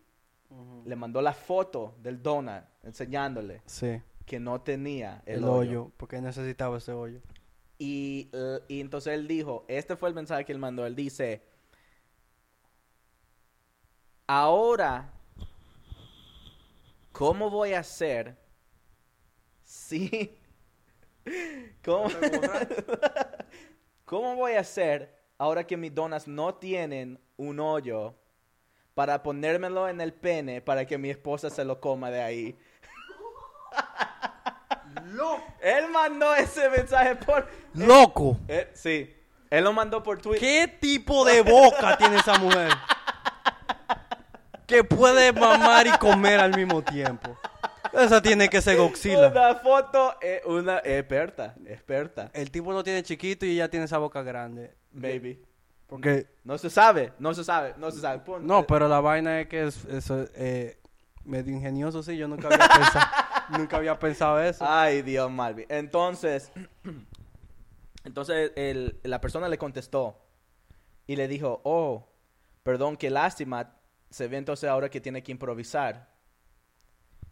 le mandó la foto del donut, enseñándole Sí. que no tenía el, El, hoyo. hoyo. Porque necesitaba ese hoyo. Y, eh, y entonces él dijo, este fue el mensaje que él mandó, él dice, ahora, ¿cómo voy a hacer si... ¿Cómo, ¿Cómo voy a hacer ahora que mis donas no tienen un hoyo para ponérmelo en el pene para que mi esposa se lo coma de ahí? Él mandó ese mensaje por... ¡Loco! Eh, sí. Él lo mandó por Twitter. ¿Qué tipo de boca tiene esa mujer? Que puede mamar y comer al mismo tiempo. Esa tiene que ser Godzilla. Una foto, eh, una experta, experta, El tipo lo tiene chiquito y ella tiene esa boca grande. baby. Porque... No se sabe, no se sabe, no se sabe. Pon- No, pero la vaina es que es, eh, medio ingenioso, sí. Yo nunca había pensado, nunca había pensado eso. Ay, Dios, Malvi. Entonces, entonces el- la persona le contestó y le dijo, oh, perdón, qué lástima. Se ve entonces ahora que tiene que improvisar.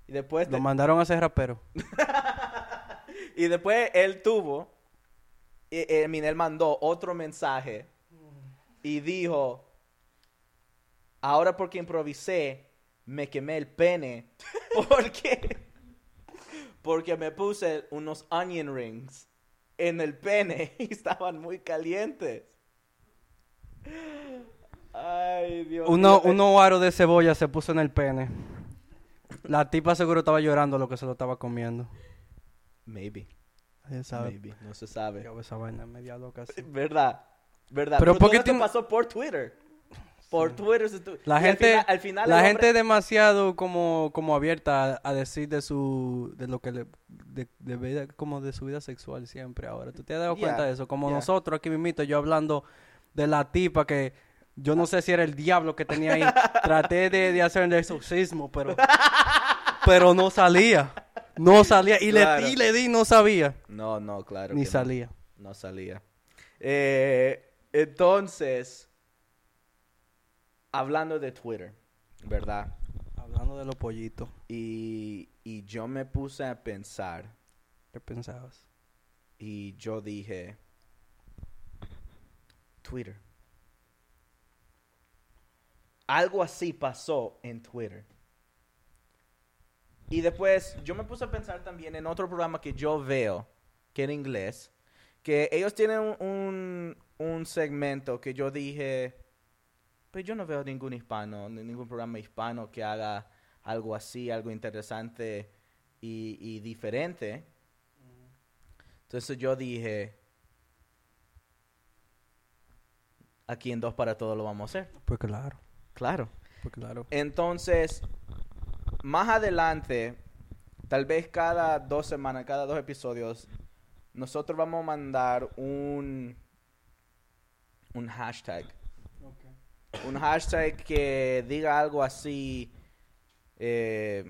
Y después, Lo mandaron a ser rapero. y después él tuvo, eh, eh, Minel mandó otro mensaje y dijo, ahora porque improvisé, me quemé el pene. porque, porque me puse unos onion rings en el pene y estaban muy calientes. Ay, Dios Uno, mío. uno aro de cebolla se puso en el pene. La tipa seguro estaba llorando lo que se lo estaba comiendo. Maybe, sabe. maybe, no se sabe. Yo, esa vaina media loca así. ¿Verdad? ¿Verdad? Pero Pero, ¿por todo esto pasó por Twitter. Por Twitter. La y al gente, final- al final la gente hombre- es demasiado como, como abierta a, a decir de su, de lo que le, de, de vida- como de su vida sexual siempre ahora. ¿Tú te has dado Yeah, cuenta de eso? Como yeah. nosotros aquí mismito, yo hablando de la tipa que yo no sé si era el diablo que tenía ahí. Traté de, de hacer el exorcismo, pero, pero no salía. No salía. Y Claro. le di, le di, no sabía. No, no, claro. Ni que no. salía. No salía. Eh, entonces, hablando de Twitter, ¿verdad? Hablando de los pollitos, Y, y yo me puse a pensar ¿qué pensabas? y yo dije, Twitter. Algo así pasó en Twitter. Y después yo me puse a pensar también en otro programa que yo veo, que en inglés, que ellos tienen un, un, segmento que yo dije, pues yo no veo ningún hispano, ni ningún programa hispano que haga algo así, algo interesante y, y diferente. Entonces yo dije, aquí en Dos para Todo lo vamos a hacer. Pues claro, Claro. pues claro. Entonces, más adelante, tal vez cada dos semanas, cada dos episodios, nosotros vamos a mandar un, un hashtag un hashtag que diga algo así, eh,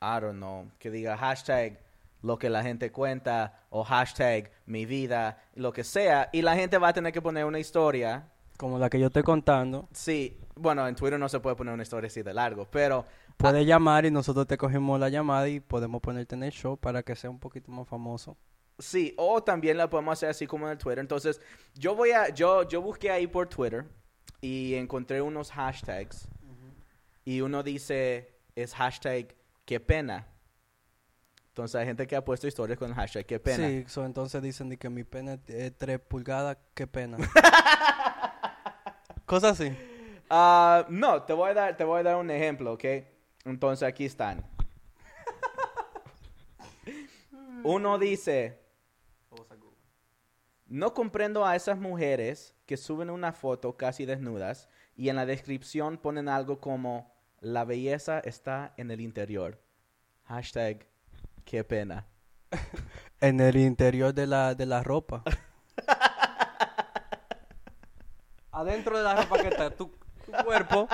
I don't know, que diga hashtag lo que la gente cuenta o hashtag mi vida, lo que sea, y la gente va a tener que poner una historia. Como la que yo estoy contando. Sí, bueno, en Twitter no se puede poner una historia así de largo, pero Puedes llamar y nosotros te cogemos la llamada y podemos ponerte en el show para que sea un poquito más famoso. Sí, o también la podemos hacer así como en el Twitter. Entonces, yo voy a, yo, yo busqué ahí por Twitter y encontré unos hashtags. Y uno dice, es hashtag qué pena. Entonces hay gente que ha puesto historias con el hashtag qué pena. Sí, so, entonces dicen de que mi pena es 3 pulgadas, qué pena. Cosas así. Ah, no, te voy a dar, te voy a dar un ejemplo, ¿ok? Entonces aquí están. Uno dice, no comprendo a esas mujeres que suben una foto casi desnudas y en la descripción ponen algo como la belleza está en el interior. Hashtag, qué pena. En el interior de la, de la ropa. Adentro de la ropa que está tu, tu cuerpo.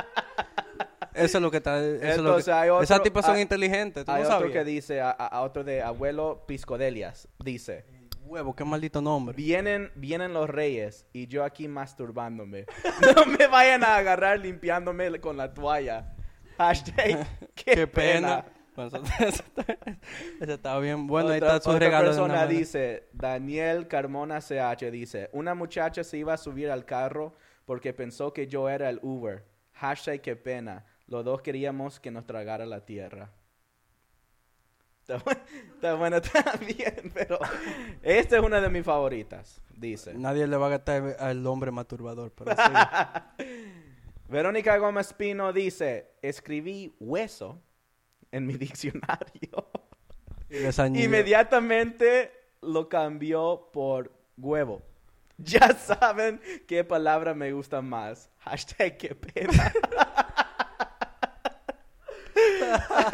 Eso es lo que está. Eso es lo Entonces que, hay otro- esas tipas son hay- inteligentes. ¿Tú Hay no otro sabías? que dice, a, a- otro de abuelo Piscodelias, dice, Huevo, qué maldito nombre. vienen, vienen los reyes y yo aquí masturbándome. no me vayan a agarrar limpiándome con la toalla. Hashtag, qué, Qué pena. pena. Bueno, eso- está- bien. Bueno, ahí Otra- está su otra regalo. persona dice, Daniel Carmona CH dice, una muchacha se iba a subir al carro porque pensó que yo era el Uber. Hashtag qué pena. Los dos queríamos que nos tragara la tierra. Está, bu- está bueno también, pero esta es una de mis favoritas, dice. Nadie le va a gastar al hombre masturbador, pero sí. Verónica Gómez Pino dice, escribí hueso en mi diccionario. Inmediatamente lo cambió por huevo. Ya saben qué palabra me gusta más. Hashtag.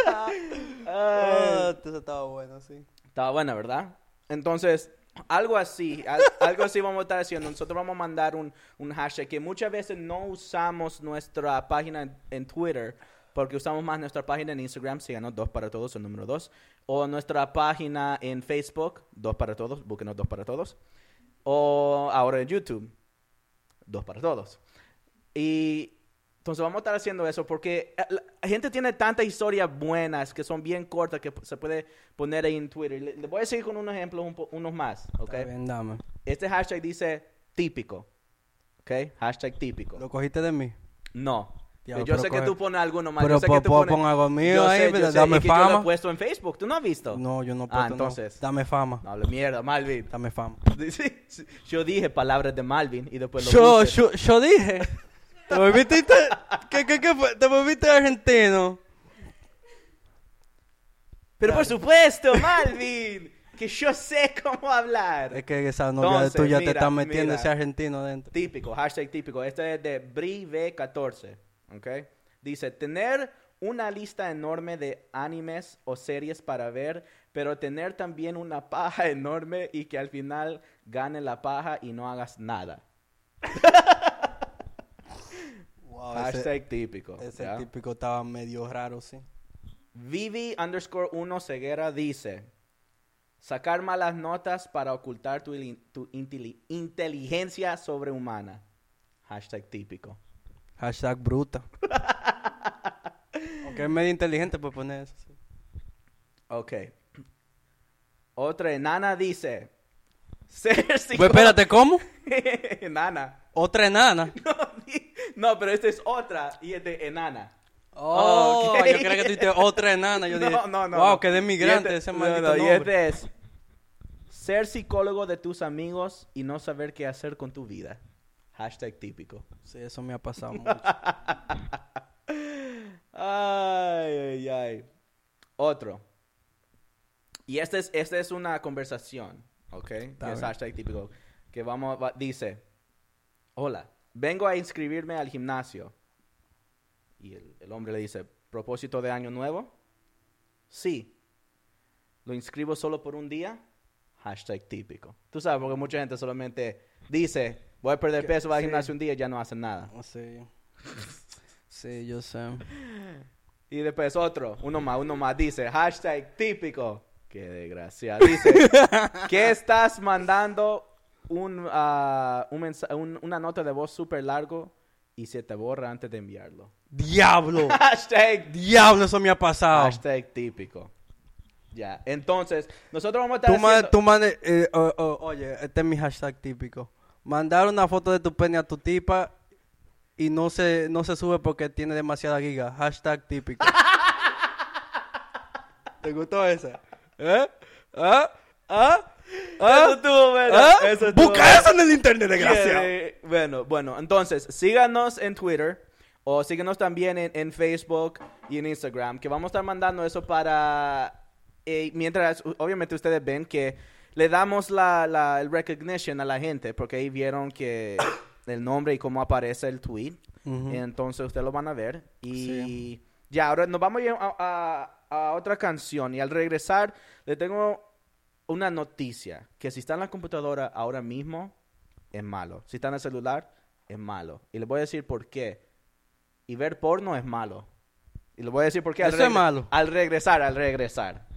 Ah, Ay, eso estaba bueno, sí. Estaba buena, ¿verdad? Entonces, algo así, al- algo así vamos a estar haciendo. Nosotros vamos a mandar un, un hashtag que muchas veces no usamos nuestra página en, en Twitter porque usamos más nuestra página en Instagram, síganos dos para todos, el número dos, o nuestra página en Facebook, dos para todos, búsquenos dos para todos, o ahora en YouTube, dos para todos. Y entonces vamos a estar haciendo eso porque eh, la gente tiene tantas historias buenas que son bien cortas que se puede poner ahí en Twitter. Le, le voy a seguir con unos ejemplos, un po- unos más, ¿ok? Está bien, dame. Este hashtag dice típico, ¿ok? Hashtag típico. ¿Lo cogiste de mí? No. Yo sé que tú pones alguno más. Pero yo sé que tú po- pones... pon algo mío yo ahí, sé, yo pero sé, dame es que yo lo fama. he puesto en Facebook. ¿Tú no has visto? No, yo no puedo. Ah, entonces. Dame fama. No mierda, Malvin. Dame fama. Yo dije palabras de Malvin y después lo Yo, puse. yo, yo dije. ¿Te volviste, ¿qué, qué, qué fue? ¿Te volviste argentino? Pero por supuesto, Malvin, que yo sé cómo hablar. Es que esa novia Entonces, tuya te está metiendo mira. ese argentino dentro. Típico, hashtag típico. Este es de BriV14, ¿ok? Dice, tener una lista enorme de animes o series para ver, pero tener también una paja enorme y que al final gane la paja y no hagas nada. Wow, hashtag ese, típico. ese ¿ya? típico estaba medio raro, sí. Vivi underscore 1 Ceguera dice, sacar malas notas para ocultar tu, tu inteli- inteligencia sobrehumana. Hashtag típico. Hashtag bruta. Aunque es medio inteligente, pues poner eso. sí. Ok. Otra enana dice, ser Pues psicólogo- espérate, ¿cómo? enana. Otra enana. No, pero esta es otra y es de enana. Oh, Ok. yo creía que tú dijiste otra enana. Yo No, dije, no, no, wow, no. qué de migrante Y este- ese no, maldito no, y nombre. este es ser psicólogo de tus amigos y no saber qué hacer con tu vida. Hashtag típico. Sí, eso me ha pasado mucho. Ay, ay, ay. Otro. Y esta es, esta es una conversación, ¿ok? Que es hashtag típico. Que vamos, va- dice, hola, vengo a inscribirme al gimnasio. Y el, el hombre le dice, ¿propósito de año nuevo? Sí. ¿Lo inscribo solo por un día? Hashtag típico. Tú sabes, porque mucha gente solamente dice, Voy a perder peso, voy al Sí. gimnasio un día y ya no hacen nada. Sí. Sí, yo sé. Y después otro, uno más, uno más. Dice, hashtag típico. Qué desgracia. Dice, ¿qué estás mandando un, un- una nota de voz súper largo y se te borra antes de enviarlo? ¡Diablo! hashtag, ¡Diablo, eso me ha pasado! hashtag típico. Ya, entonces, nosotros vamos a estar Tú, ma- haciendo... tú mande- eh, oye, este es mi hashtag típico. Mandar una foto de tu pene a tu tipa y no se, no se sube porque tiene demasiada giga. Hashtag típico. ¿Te gustó ese? ¿Eh? ¿Ah? ¿Ah? ¿Ah? Eso estuvo bueno, ¿Ah? eso estuvo Busca bueno. eso en el internet, desgraciado. Eh, bueno, bueno, entonces, síganos en Twitter o síganos también en, en Facebook y en Instagram, que vamos a estar mandando eso para... eh, mientras, obviamente, ustedes ven que le damos la, la- el recognition a la gente, porque ahí vieron que el nombre y cómo aparece el tweet. Entonces, ustedes lo van a ver. Y Sí. ya, ahora nos vamos a a, otra canción. Y al regresar, le tengo una noticia. Que si está en la computadora ahora mismo, es malo. Si está en el celular, es malo. Y les voy a decir por qué. Y ver porno es malo. Y les voy a decir por qué. al Eso es malo. Al regresar, al regresar.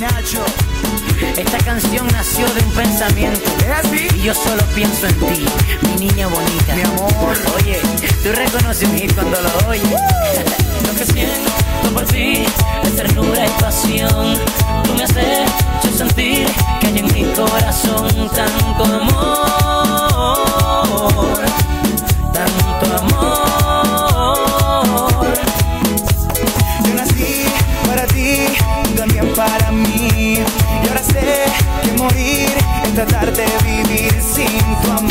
Nacho. Esta canción nació de un pensamiento. Y yo solo pienso en ti, mi niña bonita. Mi amor. Oye, tú reconoces mi hit cuando lo oyes. Lo que siento por ti es ternura y pasión. Tú me has hecho sentir que hay en mi corazón tanto amor. Tratar de vivir sin tu.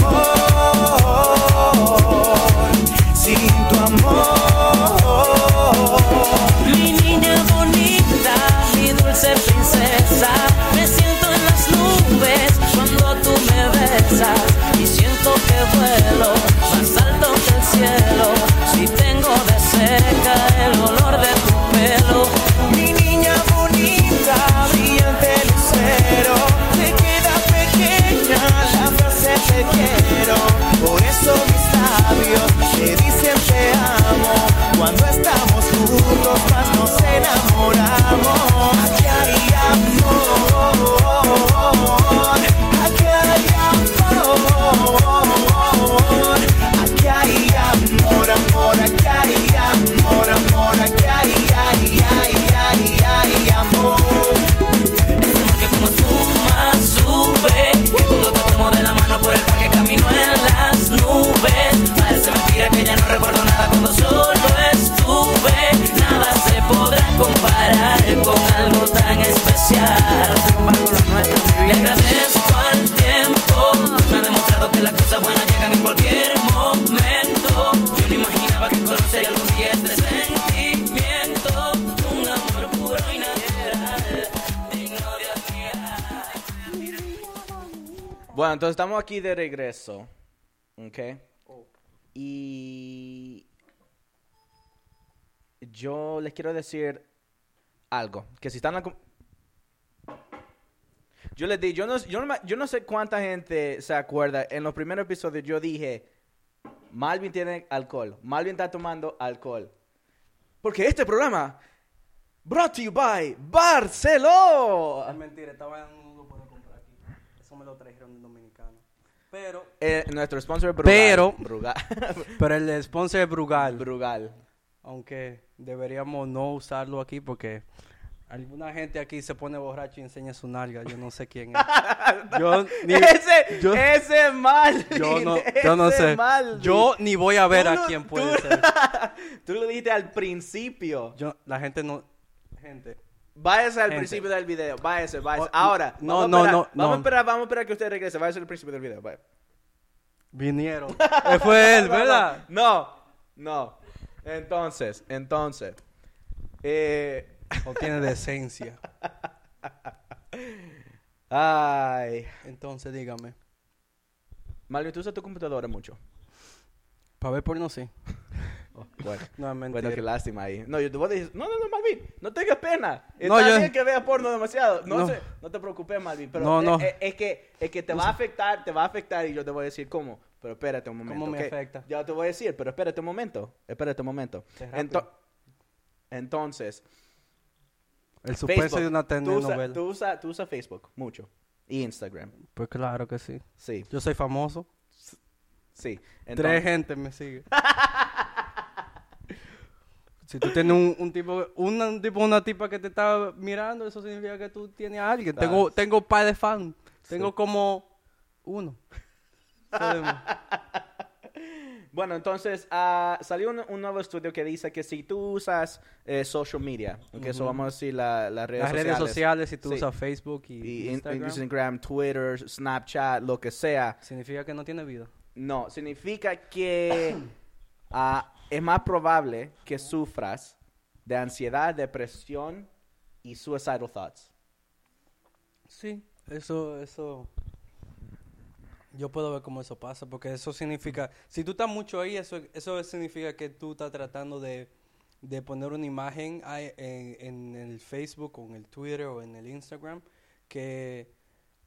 De regreso. ¿Ok? Y yo les quiero decir algo. Que si están Yo les di, yo no, yo, no, sé cuánta gente se acuerda. En los primeros episodios yo dije, Malvin tiene alcohol. Malvin está tomando alcohol. Porque este programa, brought to you by Barceló un grupo de comprar aquí. Eso me lo trajeron de dominicano. Pero, Eh, nuestro sponsor es Brugal. Pero- Brugal. pero el sponsor es Brugal. Brugal. Aunque deberíamos no usarlo aquí porque alguna gente aquí se pone borracho y enseña su nalga. Yo no sé quién es. Yo ni, ese, yo- ese mal. yo no, yo no sé. Yo ni voy a ver a quién tú- puede ser. Tú lo dijiste al principio. Yo, la gente no... Gente. Váyase al Gente. principio del video. Váyase, váyase. Oh, Ahora. no, vamos a no, esperar, no, Vamos a esperar, vamos a esperar que usted regrese. Váyase al principio del video. vaya. Vinieron. Fue él, ¿verdad? No, no. Entonces, entonces. Eh, O tiene decencia. ay. Entonces, dígame. Malvin, ¿tú usas tu computadora mucho? Para ver porno, sí. Bueno, No, es bueno, mentira. qué lástima ahí. No, yo te voy a decir, no, no, no, Malvin, no tengas pena. Está No, yo- bien que veas porno demasiado. No, No. sé, no te preocupes, Malvin. Pero No, eh, no. eh, es, que, es que te va a afectar, te va a afectar y yo te voy a decir cómo. Pero espérate un momento. ¿Cómo me ¿ok? afecta? Ya te voy a decir, pero espérate un momento. Espérate un momento. Ento- entonces, El Facebook. de una Tú usas telenovela. tú usa, tú usas Facebook mucho. Y Instagram. Pues claro que sí. Sí, Yo soy famoso. sí. Tres Entonces- gente me sigue. si tú tienes un, un tipo, una, un tipo, una tipa que te está mirando, eso significa que tú tienes a alguien. Claro. Tengo, tengo par de fans. Tengo como uno. Bueno, entonces ah, salió un, un nuevo estudio que dice que si tú usas eh, social media, que eso vamos a decir la- las redes Las sociales, redes sociales, si tú Sí. usas Facebook y, y in- Instagram, Instagram, Twitter, Snapchat, lo que sea, significa que no tiene vida. no, significa que ah, es más probable que sufras de ansiedad, depresión y suicidal thoughts. Sí, eso, eso. Yo puedo ver cómo eso pasa, porque eso significa, si tú estás mucho ahí, eso, eso significa que tú estás tratando de, de poner una imagen en, el Facebook o en el Twitter o en el Instagram que,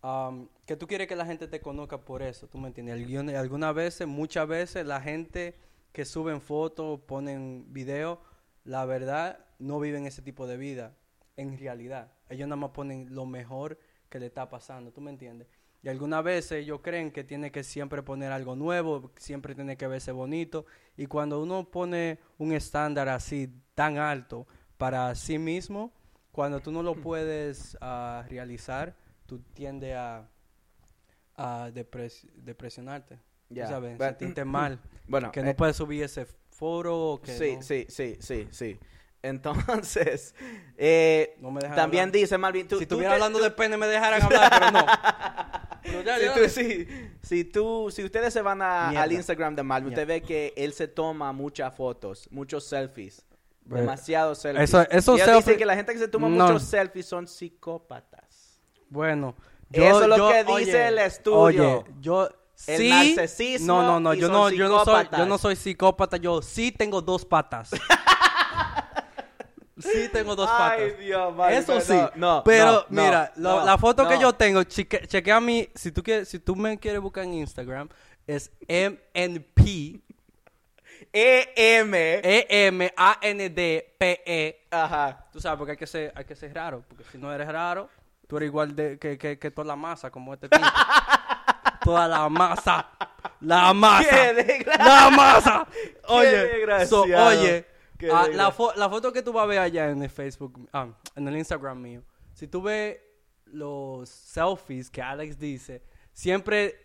um, que tú quieres que la gente te conozca por eso, ¿tú me entiendes? Alguna- Algunas veces, muchas veces, la gente que suben fotos, ponen videos, la verdad, no viven ese tipo de vida, en realidad. Ellos nada más ponen lo mejor que le está pasando, ¿tú me entiendes? Y algunas veces ellos creen que tiene que siempre poner algo nuevo, siempre tiene que verse bonito. Y cuando uno pone un estándar así tan alto para sí mismo, cuando tú no lo puedes ah, realizar, tú tiendes a, a depres- depresionarte. Ya, ¿Sabes? but- Sentirte mal. Bueno, que eh, no puedes subir ese foro. Que sí, no- sí, sí, sí, sí. Entonces, eh, No me también hablar. dice Malvin, tú, si estuviera hablando tú- de pene me dejaran hablar, pero no. Pero ya, si, tú, si, si tú, si ustedes se van a- al Instagram de Malvin, usted ve que él se toma muchas fotos, muchos selfies. Demasiados selfies. Eso- esos y él dice que la gente que se toma No. muchos selfies son psicópatas. Bueno. Eso es lo yo- que dice oye, el estudio. Oye, yo El sí. narcisismo No, no, no, y yo son no, yo no soy, yo no soy psicópata, yo sí tengo dos patas. sí tengo dos Ay, patas. Dios, Malvin, Eso sí. no, no, pero no, no, mira, lo- la foto que yo tengo, cheque, chequea mi, si tú quieres, si tú me quieres buscar en Instagram, es MNP EM. E M A N D P E. Ajá. Tú sabes, porque hay que ser, hay que ser raro, porque si no eres raro, tú eres igual de que, que, que toda la masa, como este tipo. toda la masa. La masa. Qué. La masa. Oye, so, oye, ah, la, fo- la foto que tú vas a ver allá en el Facebook, ah, en el Instagram mío, si tú ves los selfies que Alex dice, siempre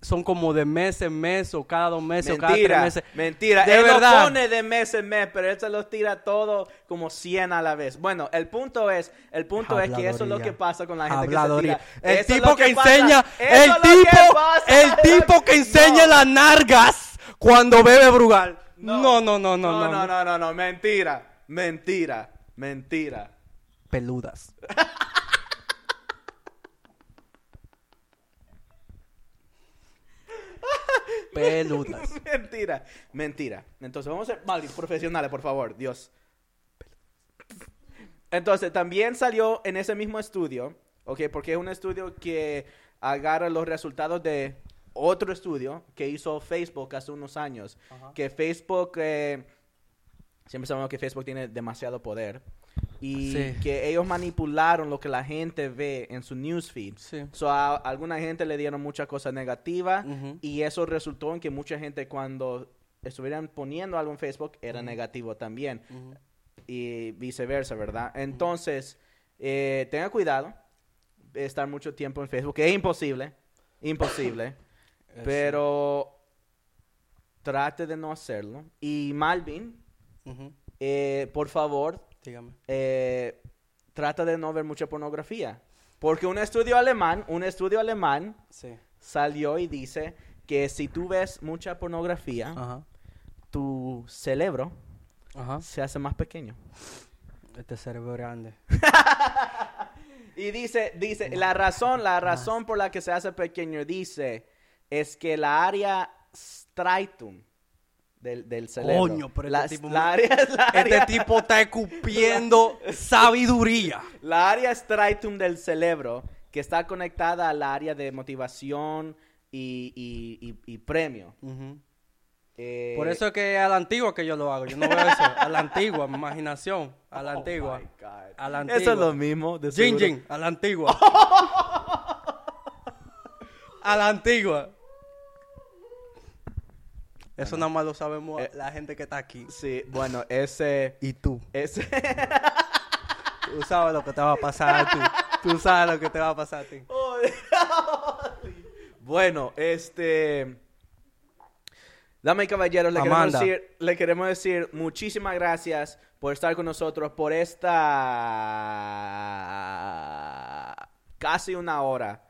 son como de mes en mes o cada dos meses o cada tres meses. mentira. De él verdad. lo pone de mes en mes, pero él se los tira todo como 100 a la vez. Bueno, el punto es, el punto es que eso es lo que pasa con la gente Habladoría. que se tira. El Eso tipo que, enseña, el que tipo, pasa. el tipo que enseña No. las nargas cuando bebe Brugal. No, no, no, no, No, no. no, no, no, no, mentira, mentira, mentira. Peludas. Peludas. mentira, mentira. Entonces vamos a ser mal, profesionales, por favor, Dios. Entonces también salió en ese mismo estudio, ¿ok? Porque es un estudio que agarra los resultados de otro estudio que hizo Facebook hace unos años. Que Facebook, eh, siempre sabemos que Facebook tiene demasiado poder. Y Sí. que ellos manipularon lo que la gente ve en su newsfeed. Sí. So, a alguna gente le dieron muchas cosas negativas y eso resultó en que mucha gente cuando estuvieran poniendo algo en Facebook era negativo también y viceversa, ¿verdad? Entonces, eh, tenga cuidado estar mucho tiempo en Facebook, que es imposible, imposible, Eso. pero trate de no hacerlo. Y Malvin, eh, por favor, Dígame. eh, trata de no ver mucha pornografía. Porque un estudio alemán, un estudio alemán Sí. salió y dice que si tú ves mucha pornografía, Ajá. tu cerebro Ajá. se hace más pequeño. Este cerebro grande. Y dice, dice, la razón, la razón por la que se hace pequeño, dice, es que la área striatum del, del cerebro. Coño, pero la, este tipo, la área, la este tipo está escupiendo sabiduría. la área striatum del cerebro que está conectada al área de motivación y, y- y- y premio. Eh, Por eso es que a la antigua que yo lo hago. Yo no veo eso. A la antigua, mi imaginación. A la antigua. Oh. A la antigua. Eso es lo mismo. de Jin. Jin, a la antigua. a la antigua. Eso nada más lo sabemos Eh, la gente que está aquí. Sí, bueno, ese... Y tú. ese Tú sabes lo que te va a pasar a ti. Tú sabes lo que te va a pasar a ti. bueno, este... Dame y caballeros, le queremos, decir, le queremos decir muchísimas gracias por estar con nosotros por esta casi una hora.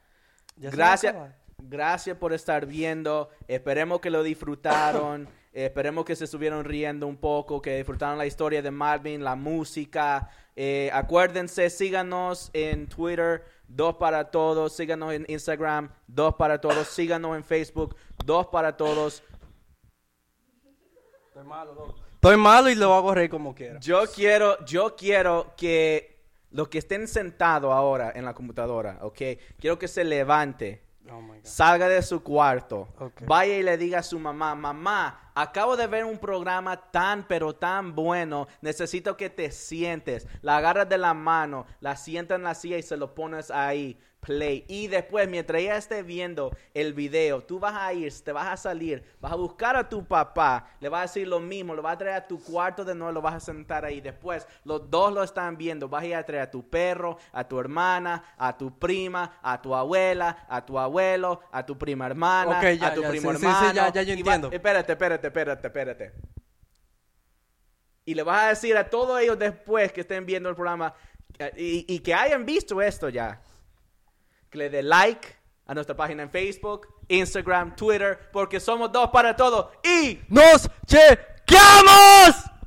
Ya Gracias. Gracias por estar viendo. Esperemos que lo disfrutaron. Esperemos que se estuvieron riendo un poco, que disfrutaron la historia de Marvin, la música. Eh, acuérdense, síganos en Twitter, dos para todos. Síganos en Instagram, dos para todos. Síganos en Facebook, dos para todos. Estoy malo, loco. Estoy malo y lo hago reír como quiera. Yo quiero, yo quiero que los que estén sentados ahora en la computadora, ¿ok? Quiero que se levante, Oh salga de su cuarto, vaya y le diga a su mamá, mamá, acabo de ver un programa tan pero tan bueno, necesito que te sientes, la agarras de la mano, la sientas en la silla y se lo pones ahí, play. Y después, mientras ella esté viendo el video, tú vas a ir, te vas a salir, vas a buscar a tu papá, le vas a decir lo mismo, lo vas a traer a tu cuarto de nuevo, lo vas a sentar ahí. Después, los dos lo están viendo, vas a ir a traer a tu perro, a tu hermana, a tu prima, a tu abuela, a tu abuelo, a tu prima hermana, ya, a tu ya, primo sí, sí, sí, hermano. ya, ya yo y va- entiendo. espérate, espérate, espérate, espérate. Y le vas a decir a todos ellos después que estén viendo el programa eh, y, y que hayan visto esto ya, que le dé like a nuestra página en Facebook, Instagram, Twitter, porque somos dos para todo y ¡Nos chequeamos!